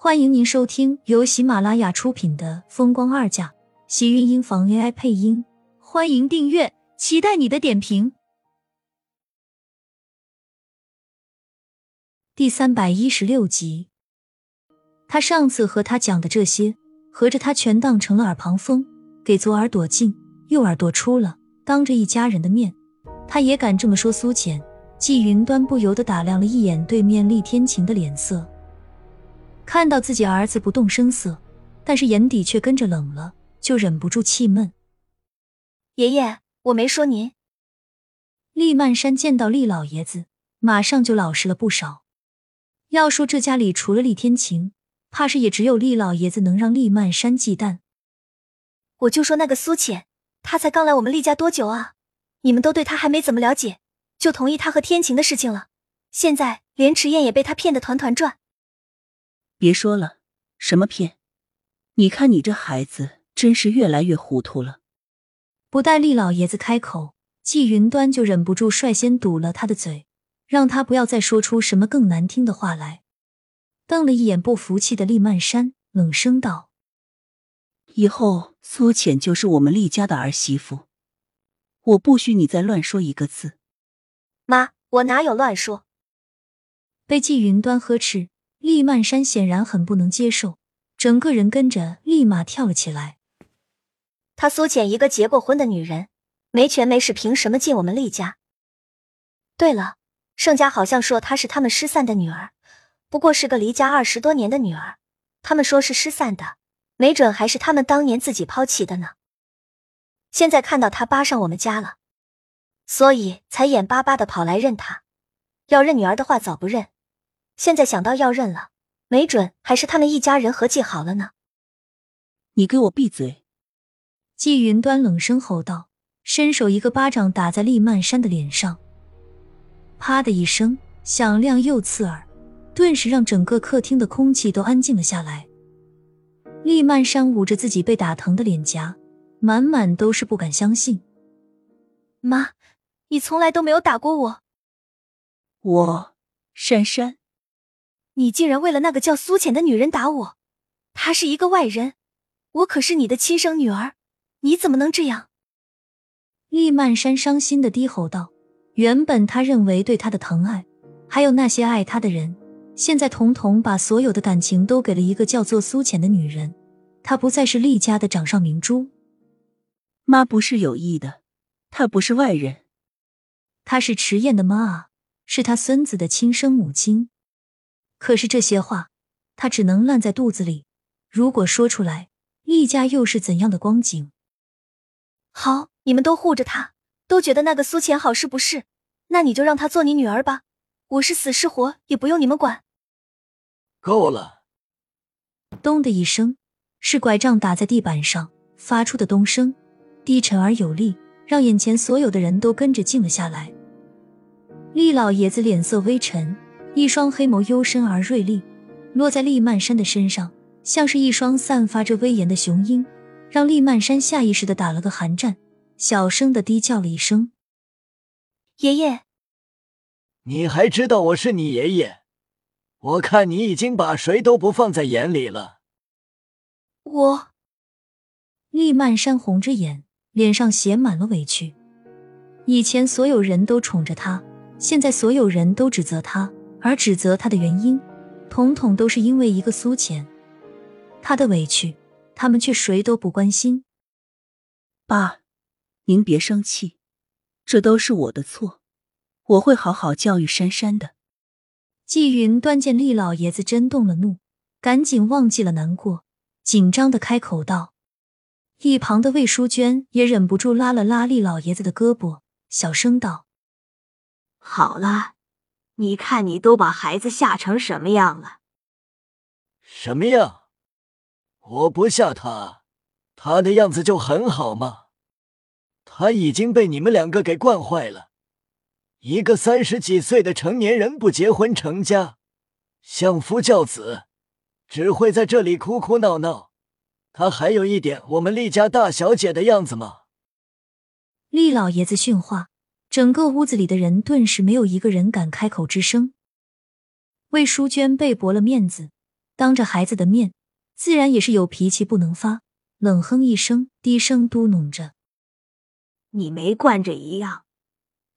欢迎您收听由喜马拉雅出品的《风光二嫁》，喜运音房 AI 配音。欢迎订阅，期待你的点评。第三百一十六集，他上次和他讲的这些，合着他全当成了耳旁风，给左耳朵进，右耳朵出了。当着一家人的面，他也敢这么说苏浅。季云端不由得打量了一眼对面厉天晴的脸色。看到自己儿子不动声色，但是眼底却跟着冷了，就忍不住气闷。爷爷，我没说您。厉曼山见到厉老爷子，马上就老实了不少。要说这家里除了厉天晴，怕是也只有厉老爷子能让厉曼山忌惮。我就说那个苏浅，他才刚来我们厉家多久啊？你们都对他还没怎么了解，就同意他和天晴的事情了。现在连迟燕也被他骗得团团转。别说了，什么骗？你看你这孩子真是越来越糊涂了。不待厉老爷子开口，季云端就忍不住率先堵了他的嘴，让他不要再说出什么更难听的话来。瞪了一眼不服气的厉曼山，冷声道：“以后苏浅就是我们厉家的儿媳妇，我不许你再乱说一个字。”妈，我哪有乱说？被季云端呵斥。厉曼山显然很不能接受，整个人跟着立马跳了起来。他苏浅一个结过婚的女人，没权没势，凭什么进我们厉家？对了，盛家好像说她是他们失散的女儿，不过是个离家二十多年的女儿。他们说是失散的，没准还是他们当年自己抛弃的呢。现在看到她扒上我们家了，所以才眼巴巴的跑来认她。要认女儿的话，早不认。现在想到要认了，没准还是他们一家人合计好了呢。你给我闭嘴！季云端冷声吼道，伸手一个巴掌打在厉曼山的脸上，啪的一声响亮又刺耳，顿时让整个客厅的空气都安静了下来。厉曼山捂着自己被打疼的脸颊，满满都是不敢相信。妈，你从来都没有打过我。我，珊珊。你竟然为了那个叫苏浅的女人打我！她是一个外人，我可是你的亲生女儿，你怎么能这样？厉曼山伤心的低吼道：“原本他认为对他的疼爱，还有那些爱他的人，现在统统把所有的感情都给了一个叫做苏浅的女人，她不再是厉家的掌上明珠。妈不是有意的，她不是外人，她是迟燕的妈啊，是他孙子的亲生母亲。”可是这些话，他只能烂在肚子里。如果说出来，厉家又是怎样的光景？好，你们都护着他，都觉得那个苏浅好是不是？那你就让她做你女儿吧，我是死是活也不用你们管。够了！咚的一声，是拐杖打在地板上发出的咚声，低沉而有力，让眼前所有的人都跟着静了下来。厉老爷子脸色微沉。一双黑眸幽深而锐利，落在厉曼山的身上，像是一双散发着威严的雄鹰，让厉曼山下意识的打了个寒战，小声的低叫了一声：“爷爷。”你还知道我是你爷爷？我看你已经把谁都不放在眼里了。我……厉曼山红着眼，脸上写满了委屈。以前所有人都宠着他，现在所有人都指责他。而指责他的原因，统统都是因为一个苏浅。他的委屈，他们却谁都不关心。爸，您别生气，这都是我的错，我会好好教育珊珊的。季云端见厉老爷子真动了怒，赶紧忘记了难过，紧张的开口道。一旁的魏淑娟也忍不住拉了拉厉老爷子的胳膊，小声道：“好了。”你看，你都把孩子吓成什么样了？什么样？我不吓他，他的样子就很好嘛。他已经被你们两个给惯坏了。一个三十几岁的成年人不结婚成家，相夫教子，只会在这里哭哭闹闹。他还有一点我们厉家大小姐的样子吗？厉老爷子训话。整个屋子里的人顿时没有一个人敢开口吱声。魏淑娟被驳了面子，当着孩子的面，自然也是有脾气不能发，冷哼一声，低声嘟哝着：“你没惯着一样，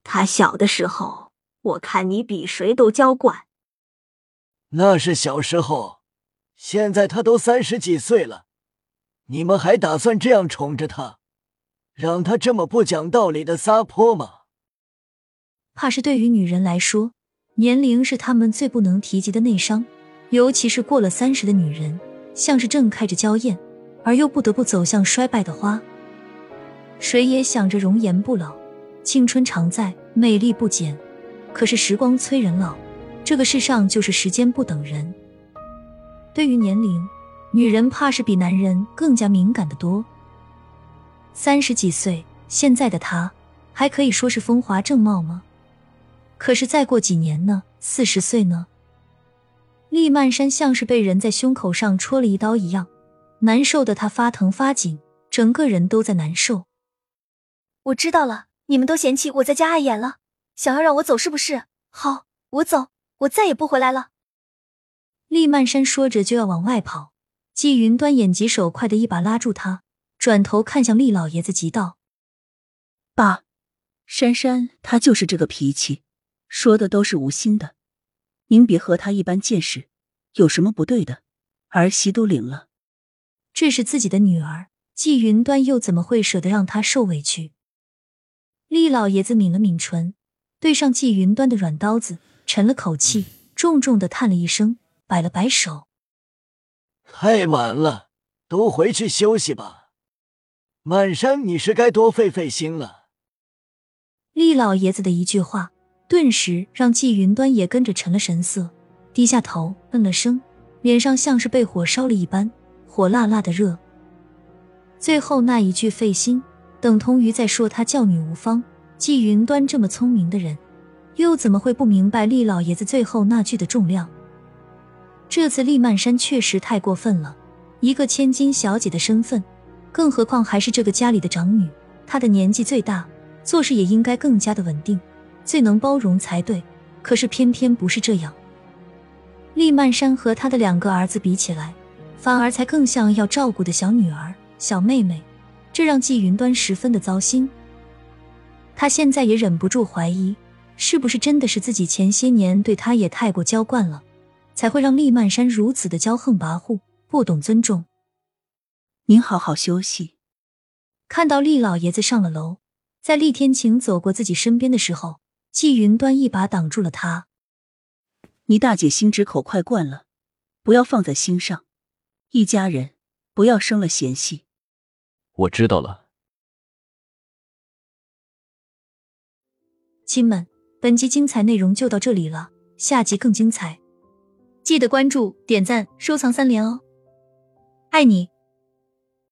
他小的时候，我看你比谁都娇惯。那是小时候，现在他都三十几岁了，你们还打算这样宠着他，让他这么不讲道理的撒泼吗？”怕是对于女人来说，年龄是她们最不能提及的内伤，尤其是过了三十的女人，像是正开着娇艳而又不得不走向衰败的花。谁也想着容颜不老，青春常在，美丽不减。可是时光催人老，这个世上就是时间不等人。对于年龄，女人怕是比男人更加敏感的多。三十几岁，现在的她还可以说是风华正茂吗？可是再过几年呢？四十岁呢？厉曼山像是被人在胸口上戳了一刀一样，难受的他发疼发紧，整个人都在难受。我知道了，你们都嫌弃我在家碍眼了，想要让我走是不是？好，我走，我再也不回来了。厉曼山说着就要往外跑，季云端眼疾手快的一把拉住他，转头看向厉老爷子，急道：“爸，珊珊她就是这个脾气。”说的都是无心的，您别和他一般见识，有什么不对的？儿媳都领了，这是自己的女儿，季云端又怎么会舍得让她受委屈？厉老爷子抿了抿唇，对上季云端的软刀子，沉了口气，重重的叹了一声，摆了摆手：“太晚了，都回去休息吧。满山，你是该多费费心了。”厉老爷子的一句话。顿时让季云端也跟着沉了神色，低下头，嗯了声，脸上像是被火烧了一般，火辣辣的热。最后那一句费心，等同于在说他教女无方。季云端这么聪明的人，又怎么会不明白厉老爷子最后那句的重量？这次厉曼山确实太过分了，一个千金小姐的身份，更何况还是这个家里的长女，她的年纪最大，做事也应该更加的稳定。最能包容才对，可是偏偏不是这样。厉曼山和他的两个儿子比起来，反而才更像要照顾的小女儿、小妹妹，这让季云端十分的糟心。他现在也忍不住怀疑，是不是真的是自己前些年对他也太过娇惯了，才会让厉曼山如此的骄横跋扈，不懂尊重。您好好休息。看到厉老爷子上了楼，在厉天晴走过自己身边的时候。季云端一把挡住了他。你大姐心直口快惯了，不要放在心上。一家人不要生了嫌隙。我知道了。亲们，本集精彩内容就到这里了，下集更精彩，记得关注、点赞、收藏三连哦！爱你。